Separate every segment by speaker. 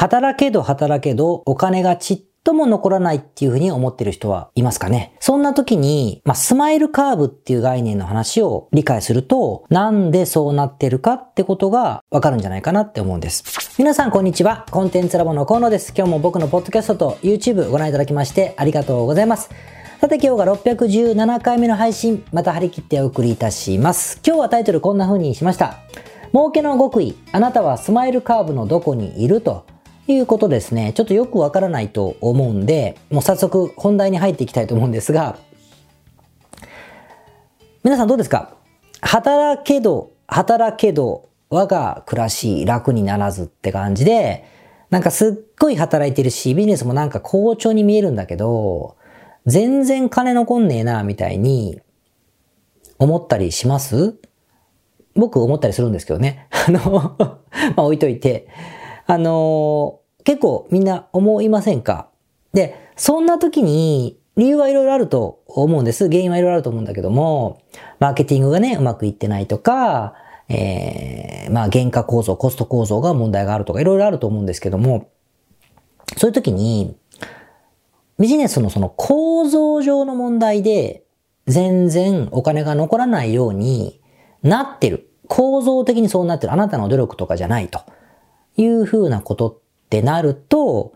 Speaker 1: 働けど働けどお金がちっとも残らないっていうふうに思ってる人はいますかね？そんな時に、まあ、スマイルカーブっていう概念の話を理解すると、なんでそうなってるかってことがわかるんじゃないかなって思うんです。皆さんこんにちは。コンテンツラボの河野です。今日も僕のポッドキャストと YouTube ご覧いただきましてありがとうございます。さて今日が617回目の配信、また張り切ってお送りいたします。今日はタイトルこんな風にしました。儲けの極意、あなたはスマイルカーブのどこにいるということですね。ちょっとよくわからないと思うんで、もう早速本題に入っていきたいと思うんですが、皆さんどうですか？働けど、働けど、我が暮らし楽にならずって感じで、なんかすっごい働いてるし、ビジネスもなんか好調に見えるんだけど、全然金残んねえな、みたいに思ったりします？僕思ったりするんですけどね。あのまあ置いといて。あの結構みんな思いませんか？で、そんな時に理由はいろいろあると思うんです。原因はいろいろあると思うんだけども、マーケティングがね、うまくいってないとか、えー、まあ原価構造、コスト構造が問題があるとかいろいろあると思うんですけども、そういう時に、ビジネスのその構造上の問題で全然お金が残らないようになってる。構造的にそうなってる。あなたの努力とかじゃないというふうなことってなると、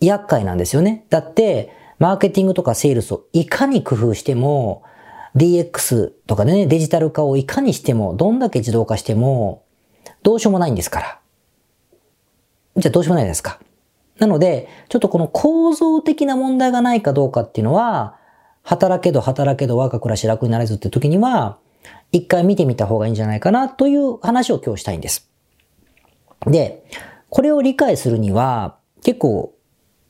Speaker 1: 厄介なんですよね。だって、マーケティングとかセールスをいかに工夫しても、DX とかね、デジタル化をいかにしても、どんだけ自動化しても、どうしようもないんですから。じゃあどうしようもないですか。なので、ちょっとこの構造的な問題がないかどうかっていうのは、働けど働けど我が暮らし楽になれずって時には、一回見てみた方がいいんじゃないかなという話を今日したいんです。で、これを理解するには、結構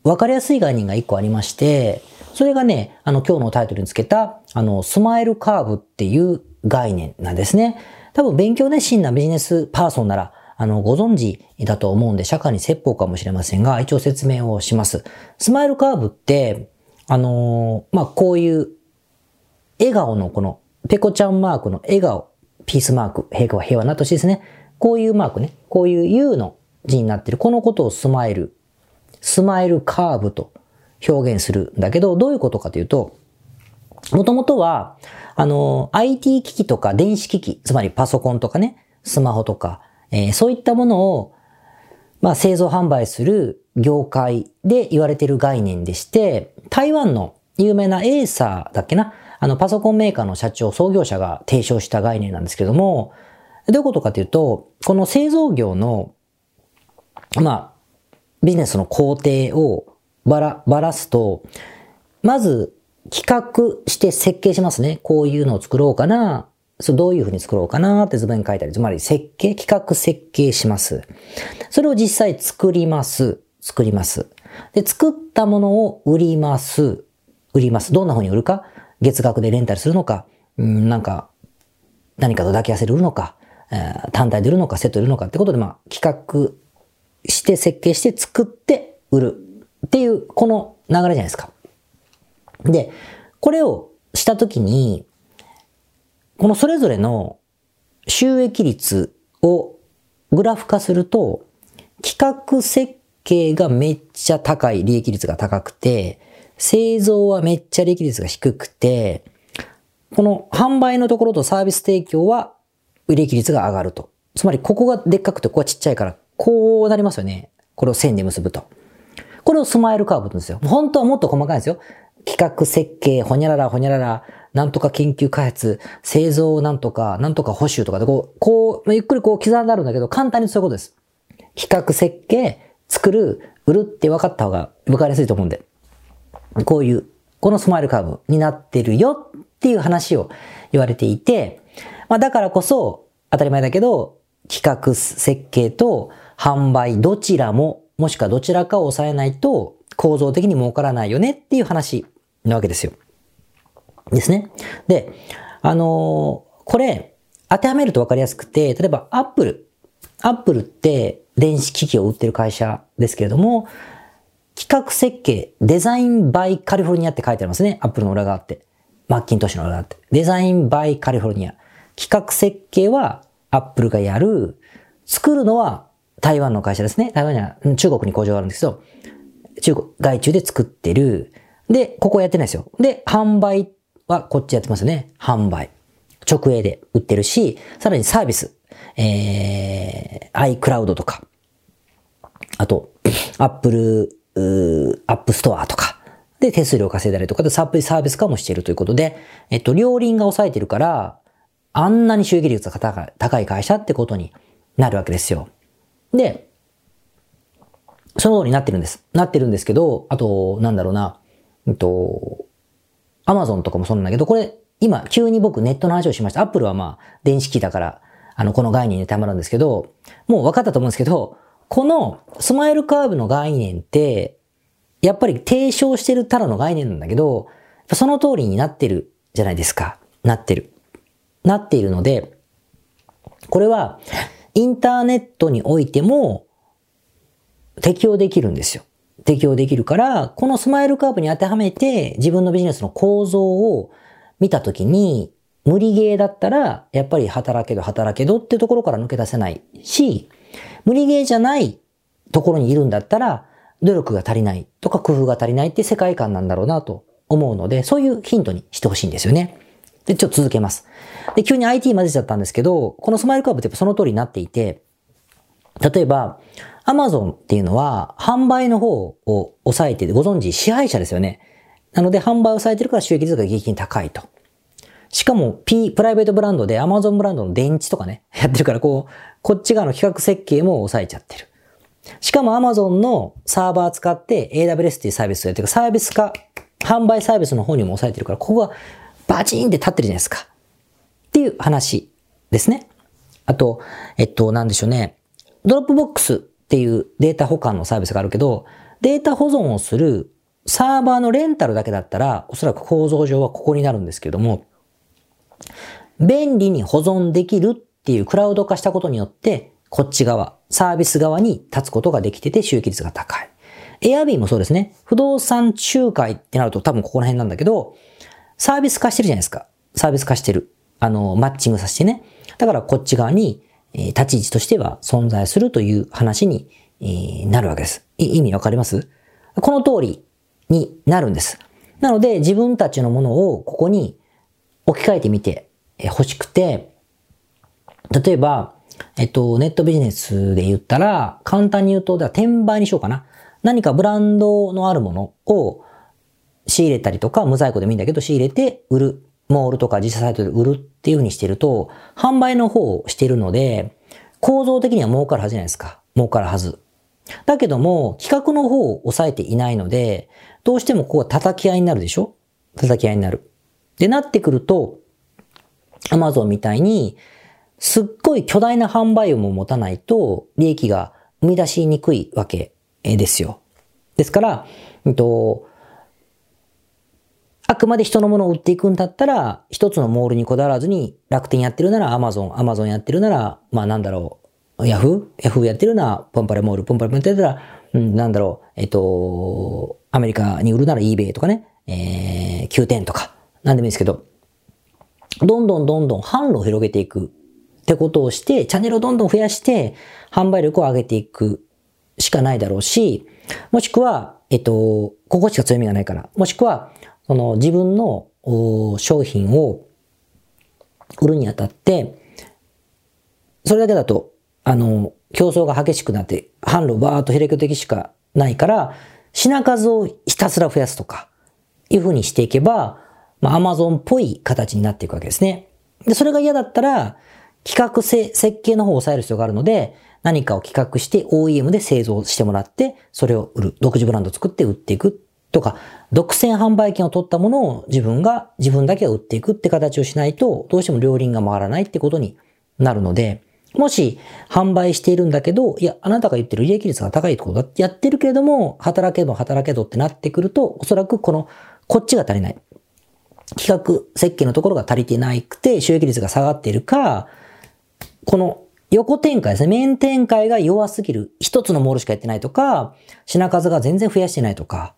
Speaker 1: わかりやすい概念が一個ありまして、それがね、あの今日のタイトルにつけた、あの、スマイルカーブっていう概念なんですね。多分勉強熱心なビジネスパーソンなら、あの、ご存知だと思うんで、釈迦に説法かもしれませんが、一応説明をします。スマイルカーブって、あのー、まあ、こういう、笑顔のこの、ペコちゃんマークの笑顔、ピースマーク、平和平和な年ですね。こういうマークね、こういう U の字になってる、このことをスマイル、スマイルカーブと表現するんだけど、どういうことかというと、もともとは、あの、IT 機器とか電子機器、つまりパソコンとかね、スマホとか、えー、そういったものを、まあ、製造販売する業界で言われている概念でして、台湾の有名なエーサーだっけな？あの、パソコンメーカーの社長、創業者が提唱した概念なんですけども、どういうことかというと、この製造業の、まあ、ビジネスの工程をばら、ばらすと、まず企画して設計しますね。こういうのを作ろうかな。それどういうふうに作ろうかなって図面書いたり、つまり設計、企画設計します。それを実際作ります。作ります。で、作ったものを売ります。売ります。どんな風に売るか？月額でレンタルするのか、うん、なんか、何かと抱き合わせるのか、え、単体で売るのか、セットで売るのかってことで、まあ、企画して設計して作って売るっていう、この流れじゃないですか。で、これをしたときに、このそれぞれの収益率をグラフ化すると、企画設計がめっちゃ高い、利益率が高くて、製造はめっちゃ利益率が低くて、この販売のところとサービス提供は利益率が上がると。つまりここがでっかくてここがちっちゃいから、こうなりますよね。これを線で結ぶと。これをスマイルカーブなんですよ。本当はもっと細かいんですよ。企画設計、ほにゃららほにゃらら、なんとか研究開発、製造なんとか、なんとか保守とかでこう、こう、ゆっくりこう刻んであるんだけど、簡単にそういうことです。企画設計、作る、売るって分かった方が分かりやすいと思うんで。こういう、このスマイルカーブになってるよっていう話を言われていて、まあだからこそ、当たり前だけど、企画設計と販売どちらも、もしくはどちらかを抑えないと構造的に儲からないよねっていう話なわけですよ。ですね。で、あのー、これ、当てはめると分かりやすくて、例えばアップル。アップルって電子機器を売ってる会社ですけれども、企画設計、 Design by California って書いてありますね。アップルの裏側って。マッキントッシュの裏側って。デザインバイカリフォルニア。企画設計はアップルがやる。作るのは台湾の会社ですね。台湾には中国に工場があるんですけど、中国、外注で作ってる。で、ここやってないですよ。で、販売はこっちやってますよね。販売。直営で売ってるし、さらにサービス。えー、iCloud とか、あと、Apple、App Store とか、で手数料稼いだりとかでサービスサービス化もしてるということで、えっと、両輪が抑えてるから、あんなに収益率が高い会社ってことになるわけですよ。で、その通りになってるんです。なってるんですけど、あと、なんだろうな、えっと、アマゾンとかもそうなんだけど、これ、今、急に僕ネットの話をしました。アップルはまあ、電子機だから、あの、この概念にたまるんですけど、もう分かったと思うんですけど、このスマイルカーブの概念って、やっぱり提唱してるただの概念なんだけど、その通りになってるじゃないですか。なってる。なっているので、これは、インターネットにおいても、適用できるんですよ。適用できるから、このスマイルカーブに当てはめて自分のビジネスの構造を見たときに、無理ゲーだったら、やっぱり働けど働けどってところから抜け出せないし、無理ゲーじゃないところにいるんだったら、努力が足りないとか工夫が足りないって世界観なんだろうなと思うので、そういうヒントにしてほしいんですよね。で、ちょっと続けます。で、急に IT 混ぜちゃったんですけど、このスマイルカーブってやっぱその通りになっていて、例えば、Amazon っていうのは、販売の方を抑えて、ご存知、支配者ですよね。なので、販売を抑えてるから収益率が激に高いと。しかも、P、プライベートブランドで Amazon ブランドの電池とかね、やってるから、こう、こっち側の企画設計も抑えちゃってる。しかも Amazon のサーバー使って AWS っていうサービスをやってるサービス化、販売サービスの方にも抑えてるから、ここがバチーンって立ってるじゃないですか。っていう話ですね。あと、えっと、なんでしょうね。 Dropbox っていうデータ保管のサービスがあるけど、データ保存をするサーバーのレンタルだけだったら、おそらく構造上はここになるんですけども、便利に保存できるっていうクラウド化したことによって、こっち側、サービス側に立つことができてて収益率が高い。Airb もそうですね。不動産仲介ってなると多分ここら辺なんだけど、サービス化してるじゃないですか。サービス化してる。あの、マッチングさせてね。だからこっち側に、えー立ち位置としては存在するという話に、えーなるわけです。意味わかります？この通りになるんです。なので自分たちのものをここに置き換えてみて欲しくて、例えば、えっと、ネットビジネスで言ったら、簡単に言うと、では転売にしようかな。何かブランドのあるものを仕入れたりとか、無在庫でもいいんだけど、仕入れて売る。モールとか自社サイトで売るっていう風にしてると、販売の方をしてるので、構造的には儲かるはずじゃないですか。儲かるはず。だけども、企画の方を抑えていないので、どうしてもここは叩き合いになるでしょ？叩き合いになる。で、なってくると、アマゾンみたいに、すっごい巨大な販売を持たないと、利益が生み出しにくいわけですよ。ですから、うんと、あくまで人のものを売っていくんだったら、一つのモールにこだわらずに、楽天やってるならアマゾン、アマゾンやってるなら、まあなんだろう、ヤフーヤフーやってるなら、ポンパレモール、ポンパレモールやってるなら、うん、なんだろう、えっと、アメリカに売るなら eBay とかね、えー、9点とか、なんでもいいですけど、どんどんどんどん販路を広げていくってことをして、チャンネルをどんどん増やして、販売力を上げていくしかないだろうし、もしくは、えっと、ここしか強みがないから、もしくは、その自分の商品を売るにあたって、それだけだと、あの、競争が激しくなって、販路バーっと開く的しかないから、品数をひたすら増やすとか、いう風にしていけば、まあ、アマゾンっぽい形になっていくわけですね。で、それが嫌だったら、企画せ設計の方を抑える必要があるので、何かを企画して OEM で製造してもらって、それを売る。独自ブランドを作って売っていくとか、独占販売権を取ったものを自分が、自分だけが売っていくって形をしないと、どうしても両輪が回らないってことになるので、もし販売しているんだけど、いや、あなたが言ってる利益率が高いってことだってやってるけれども、働けど働けどってなってくると、おそらくこの、こっちが足りない。企画設計のところが足りてなくて、収益率が下がっているか、この横展開ですね。面展開が弱すぎる。一つのモールしかやってないとか、品数が全然増やしてないとか、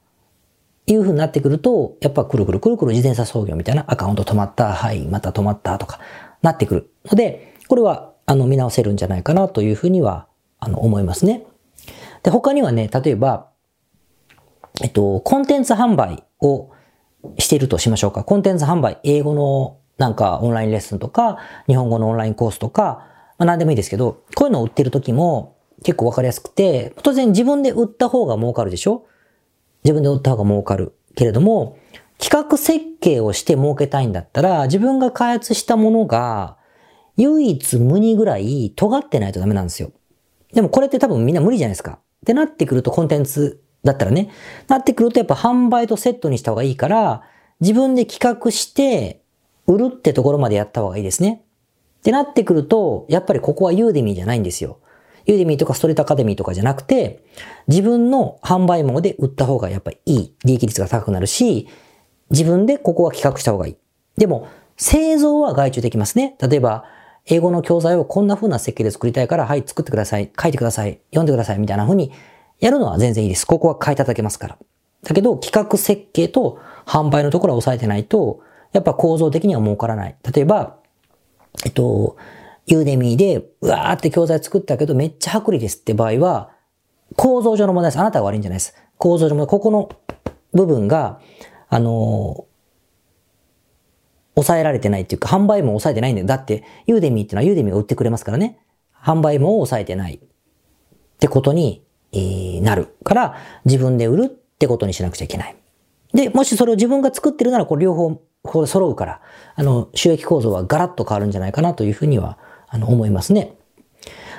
Speaker 1: いう風になってくると、やっぱくるくるくるくる自転車操業みたいなアカウント止まった、はい、また止まったとか、なってくるので、これは、あの、見直せるんじゃないかなというふうにはあの、思いますね。で、他にはね、例えば、えっと、コンテンツ販売をしているとしましょうか。コンテンツ販売、英語のなんかオンラインレッスンとか、日本語のオンラインコースとか、まあ何でもいいですけど、こういうのを売ってる時も結構わかりやすくて、当然自分で売った方が儲かるでしょ自分で売った方が儲かる。けれども、企画設計をして儲けたいんだったら、自分が開発したものが、唯一無二ぐらい尖ってないとダメなんですよ。でもこれって多分みんな無理じゃないですか。ってなってくるとコンテンツだったらね、なってくるとやっぱ販売とセットにした方がいいから、自分で企画して、売るってところまでやった方がいいですね。ってなってくると、やっぱりここはユーデミーじゃないんですよ。ユーデミーとかストリートアカデミーとかじゃなくて、自分の販売網で売った方がやっぱりいい。利益率が高くなるし、自分でここは企画した方がいい。でも、製造は外注できますね。例えば、英語の教材をこんな風な設計で作りたいから、はい、作ってください。書いてください。読んでください。みたいな風にやるのは全然いいです。ここは変えただけますから。だけど、企画設計と販売のところは抑えてないと、やっぱ構造的には儲からない。例えば、えっと、ユーデミーで、うわーって教材作ったけど、めっちゃ薄利ですって場合は、構造上の問題です。あなたが悪いんじゃないです。構造上の問題。ここの部分が、あの抑えられてないっていうか、販売も抑えてないんだよ。だって、ユーデミーってのはユーデミーが売ってくれますからね。販売も抑えてない。ってことに、なるから、自分で売るってことにしなくちゃいけない。で、もしそれを自分が作ってるなら、これ両方、ここで揃うから、あの、収益構造はガラッと変わるんじゃないかなというふうには、あの、思いますね。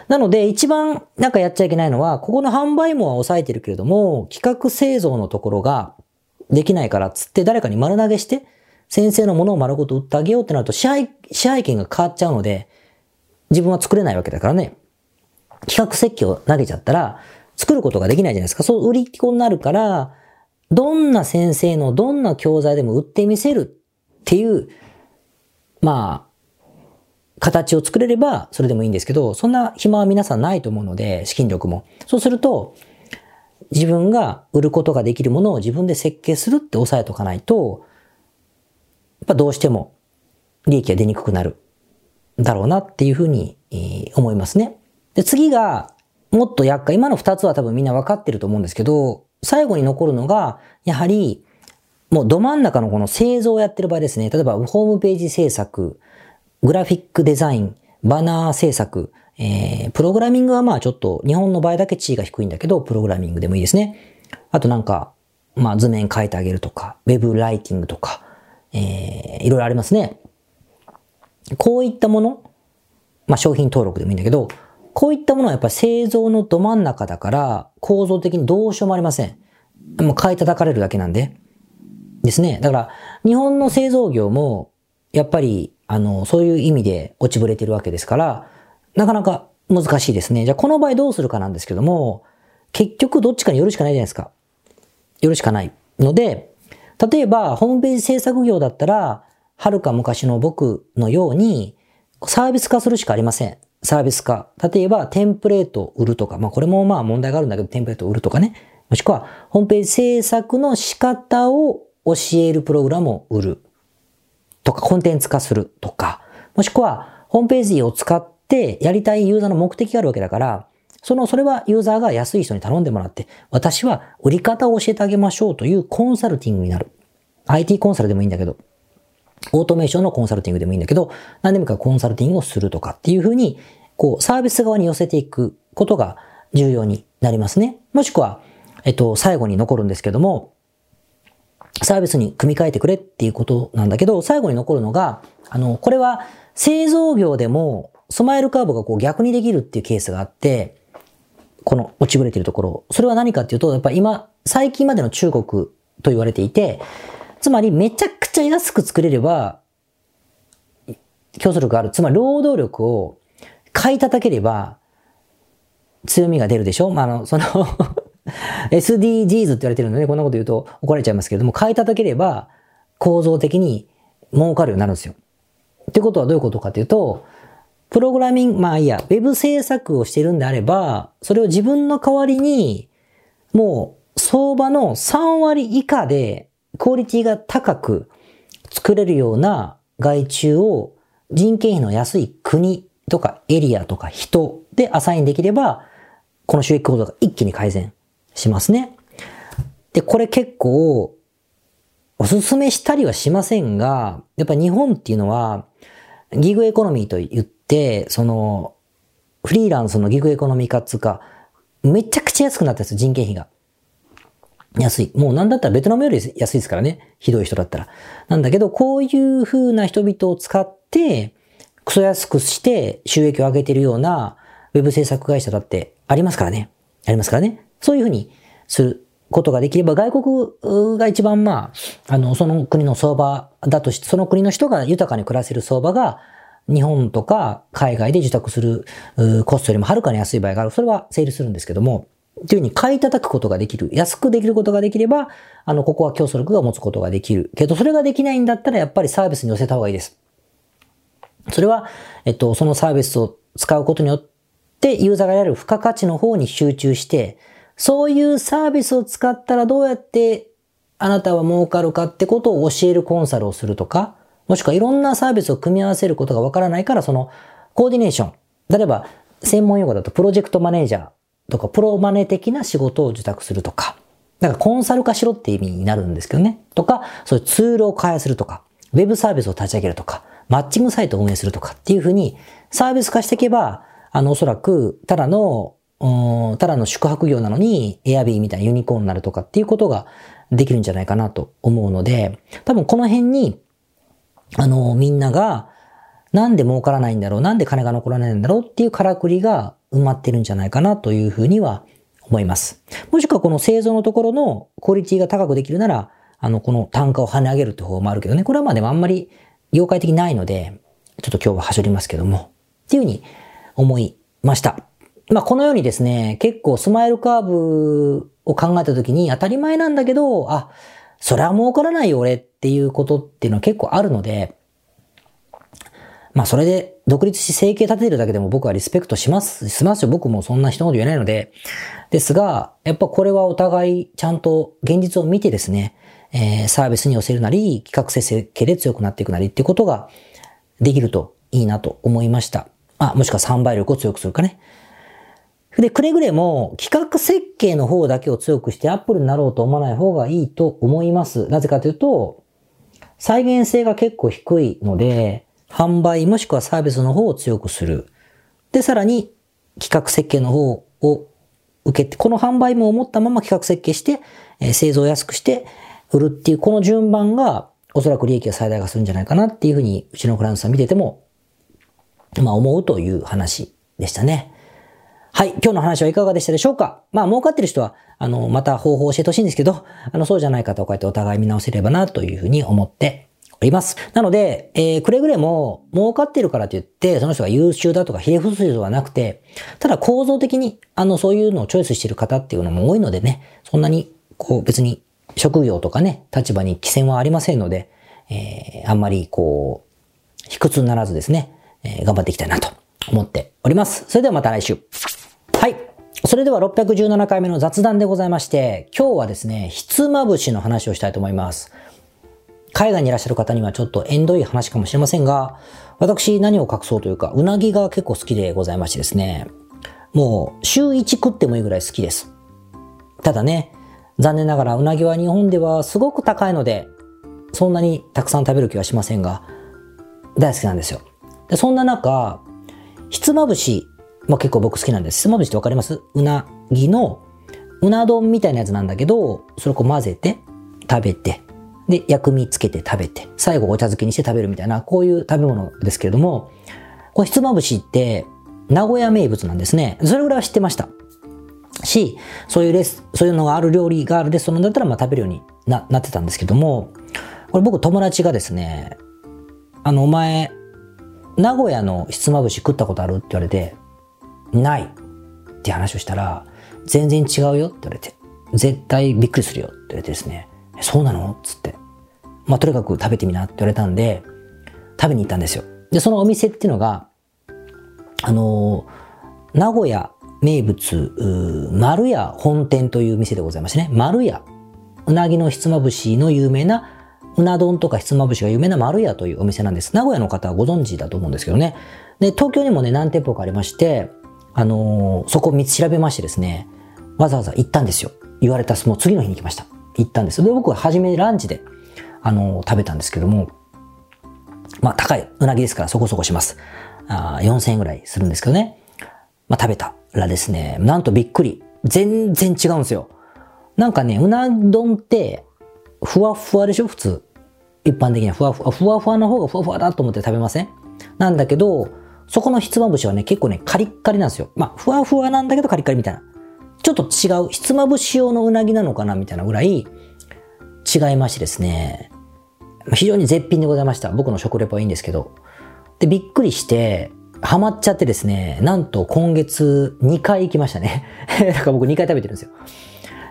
Speaker 1: なので、一番なんかやっちゃいけないのは、ここの販売網は抑えてるけれども、企画製造のところができないからつって誰かに丸投げして、先生のものを丸ごと売ってあげようってなると支配、支配権が変わっちゃうので、自分は作れないわけだからね。企画設計を投げちゃったら、作ることができないじゃないですか。そう売りっ子になるから、どんな先生のどんな教材でも売ってみせるっていう、まあ、形を作れればそれでもいいんですけど、そんな暇は皆さんないと思うので、資金力も。そうすると、自分が売ることができるものを自分で設計するって押さえとかないと、やっぱどうしても利益が出にくくなるだろうなっていうふうに、思いますね。で、次が、もっと厄介。今の二つは多分みんな分かってると思うんですけど、最後に残るのが、やはり、もうど真ん中のこの製造をやってる場合ですね。例えば、ホームページ制作、グラフィックデザイン、バナー制作、えー、プログラミングはまあちょっと日本の場合だけ地位が低いんだけど、プログラミングでもいいですね。あとなんか、まあ図面書いてあげるとか、ウェブライティングとか、えー、いろいろありますね。こういったもの、まあ商品登録でもいいんだけど、こういったものはやっぱり製造のど真ん中だから構造的にどうしようもありません。もう買い叩かれるだけなんで。ですね。だから日本の製造業もやっぱりあの、そういう意味で落ちぶれてるわけですから、なかなか難しいですね。じゃあこの場合どうするかなんですけども、結局どっちかによるしかないじゃないですか。よるしかない。ので、例えばホームページ制作業だったら、はるか昔の僕のように、サービス化するしかありません。サービス化。例えば、テンプレートを売るとか、まあこれもまあ問題があるんだけど、テンプレートを売るとかね。もしくは、ホームページ制作の仕方を教えるプログラムを売る。とか、コンテンツ化するとか、もしくは、ホームページを使ってやりたいユーザーの目的があるわけだから、その、それはユーザーが安い人に頼んでもらって、私は売り方を教えてあげましょうというコンサルティングになる。IT コンサルでもいいんだけど、オートメーションのコンサルティングでもいいんだけど、何でもかコンサルティングをするとかっていうふうに、こう、サービス側に寄せていくことが重要になりますね。もしくは、えっと、最後に残るんですけども、サービスに組み替えてくれっていうことなんだけど、最後に残るのが、あの、これは製造業でもスマイルカーブがこう逆にできるっていうケースがあって、この落ちぶれてるところ。それは何かっていうと、やっぱ今、最近までの中国と言われていて、つまりめちゃくちゃ安く作れれば、競争力がある。つまり労働力を買い叩ければ、強みが出るでしょ？まあ、あの、その SDGs って言われてるので、こんなこと言うと怒られちゃいますけれども、変えただければ構造的に儲かるようになるんですよ。ってことはどういうことかというと、プログラミング、まあいいや、ウェブ制作をしてるんであれば、それを自分の代わりに、もう相場の3割以下でクオリティが高く作れるような外注を人件費の安い国とかエリアとか人でアサインできれば、この収益構造が一気に改善しますね。で、これ結構、おすすめしたりはしませんが、やっぱ日本っていうのは、ギグエコノミーと言って、その、フリーランスのギグエコノミー化つうか、めちゃくちゃ安くなったんですよ人件費が。安い。もうなんだったらベトナムより安いですからね。ひどい人だったら。なんだけど、こういう風な人々を使って、クソ安くして収益を上げてるようなウェブ制作会社だってありますからね。ありますからね。そういう風にすることができれば、外国が一番まあ、あの、その国の相場だとして、その国の人が豊かに暮らせる相場が、日本とか海外で受託するコストよりもはるかに安い場合がある。それは成立するんですけども、というふうに買い叩くことができる。安くできることができれば、あの、ここは競争力が持つことができる。けど、それができないんだったら、やっぱりサービスに寄せた方がいいです。それは、えっと、そのサービスを使うことによって、ユーザーが得られる付加価値の方に集中して、そういうサービスを使ったらどうやってあなたは儲かるかってことを教えるコンサルをするとか、もしくはいろんなサービスを組み合わせることがわからないから、そのコーディネーション。例えば、専門用語だとプロジェクトマネージャーとか、プロマネ的な仕事を受託するとか、だからコンサル化しろって意味になるんですけどね。とか、そういうツールを開発するとか、ウェブサービスを立ち上げるとか、マッチングサイトを運営するとかっていうふうに、サービス化していけば、あの、おそらく、ただの、ただの宿泊業なのに、エアビーみたいなユニコーンになるとかっていうことができるんじゃないかなと思うので、多分この辺に、あの、みんなが、なんで儲からないんだろう、なんで金が残らないんだろうっていうからくりが埋まってるんじゃないかなというふうには思います。もしくはこの製造のところのクオリティが高くできるなら、あの、この単価を跳ね上げるって方もあるけどね。これはまあでもあんまり業界的ないので、ちょっと今日は端折りますけども、っていうふうに思いました。まあこのようにですね、結構スマイルカーブを考えたときに当たり前なんだけど、あ、それは儲からないよ俺っていうことっていうのは結構あるので、まあそれで独立し生計立てるだけでも僕はリスペクトします、しますよ。僕もそんな人のこと言えないので。ですが、やっぱこれはお互いちゃんと現実を見てですね、えー、サービスに寄せるなり、企画性設計で強くなっていくなりっていうことができるといいなと思いました。あ、もしくは3倍力を強くするかね。で、くれぐれも企画設計の方だけを強くしてアップルになろうと思わない方がいいと思います。なぜかというと、再現性が結構低いので、販売もしくはサービスの方を強くする。で、さらに企画設計の方を受けて、この販売も思ったまま企画設計して、えー、製造を安くして売るっていう、この順番がおそらく利益が最大化するんじゃないかなっていうふうに、うちのクライアントさん見てても、まあ思うという話でしたね。はい。今日の話はいかがでしたでしょうか？まあ、儲かってる人は、あの、また方法を教えてほしいんですけど、あの、そうじゃない方をこうやってお互い見直せればなというふうに思っております。なので、えー、くれぐれも儲かってるからといって、その人が優秀だとかひれ伏すではなくて、ただ構造的に、あの、そういうのをチョイスしてる方っていうのも多いのでね、そんなに、こう別に職業とかね、立場に規制はありませんので、えー、あんまりこう、卑屈にならずですね、えー、頑張っていきたいなと思っております。それではまた来週。それでは617回目の雑談でございまして、今日はですね、ひつまぶしの話をしたいと思います。海外にいらっしゃる方にはちょっと縁遠い話かもしれませんが、私何を隠そうというか、うなぎが結構好きでございましてですね、もう週1食ってもいいぐらい好きです。ただね、残念ながらうなぎは日本ではすごく高いので、そんなにたくさん食べる気はしませんが、大好きなんですよ。でそんな中、ひつまぶし、まあ、結構僕好きなんです。ひつまぶしってわかります？うなぎの、うな丼みたいなやつなんだけど、それをこう混ぜて、食べて、で、薬味つけて食べて、最後お茶漬けにして食べるみたいな、こういう食べ物ですけれども、これひつまぶしって、名古屋名物なんですね。それぐらいは知ってました。し、そういうレス、そういうのがある料理があるレストランだったら、まあ食べるようにな、なってたんですけども、これ僕友達がですね、あの、お前、名古屋のひつまぶし食ったことある？って言われて、ないって話をしたら、全然違うよって言われて、絶対びっくりするよって言われてですね、そうなの？つって。まあ、とにかく食べてみなって言われたんで、食べに行ったんですよ。で、そのお店っていうのが、あのー、名古屋名物、丸屋本店という店でございましてね、丸屋。うなぎのひつまぶしの有名な、うな丼とかひつまぶしが有名な丸屋というお店なんです。名古屋の方はご存知だと思うんですけどね。で、東京にもね、何店舗かありまして、あのーそこを見調べましてですね、わざわざ行ったんですよ。言われた、もう次の日に行きました。行ったんです。で、僕は初めランチで、あのー食べたんですけども、まあ高いうなぎですからそこそこします。あ4000円ぐらいするんですけどね。まあ食べたらですね、なんとびっくり。全然違うんですよ。なんかね、うな丼って、ふわふわでしょ？普通。一般的にはふわふわ、ふわふわの方がふわふわだと思って食べません？なんだけど、そこのひつまぶしはね、結構ね、カリッカリなんですよ。まあ、ふわふわなんだけどカリッカリみたいな。ちょっと違う、ひつまぶし用のうなぎなのかなみたいなぐらい違いましてですね。非常に絶品でございました。僕の食レポはいいんですけど。で、びっくりして、ハマっちゃってですね、なんと今月2回行きましたね。だから僕2回食べてるんですよ。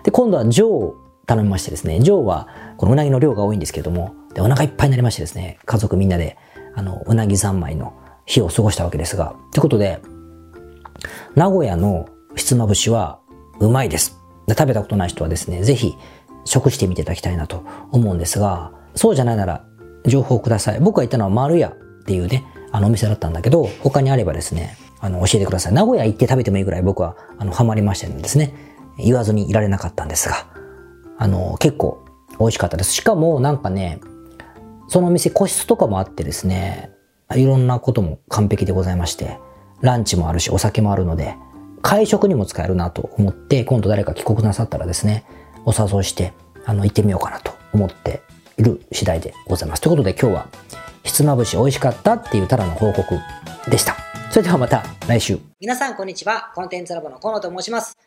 Speaker 1: で、今度はジョーを頼みましてですね、ジョーはこのうなぎの量が多いんですけれども、で、お腹いっぱいになりましてですね、家族みんなで、あの、うなぎ三昧の日を過ごしたわけですが、ということで、名古屋のひつまぶしはうまいです。で食べたことない人はですね、ぜひ食してみていただきたいなと思うんですが、そうじゃないなら情報ください。僕が行ったのは丸屋っていうね、あのお店だったんだけど、他にあればですね、あの、教えてください。名古屋行って食べてもいいぐらい僕は、あの、ハマりましたのでですね、言わずにいられなかったんですが、あの、結構美味しかったです。しかもなんかね、そのお店個室とかもあってですね、いろんなことも完璧でございまして、ランチもあるし、お酒もあるので、会食にも使えるなと思って、今度誰か帰国なさったらですね、お誘いして、あの、行ってみようかなと思っている次第でございます。ということで今日は、ひつまぶし美味しかったっていうただの報告でした。それではまた来週。皆さんこんにちは。コンテンツラボの河野と申します。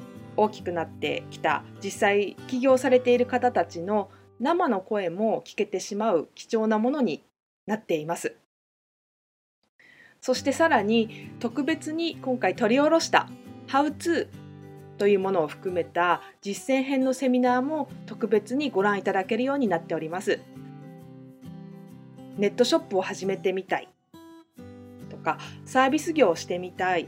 Speaker 2: 大きくなってきた実際起業されている方たちの生の声も聞けてしまう貴重なものになっています。そしてさらに特別に今回取り下ろした「How to」というものを含めた実践編のセミナーも特別にご覧いただけるようになっております。ネットショップを始めてみたいとかサービス業をしてみたい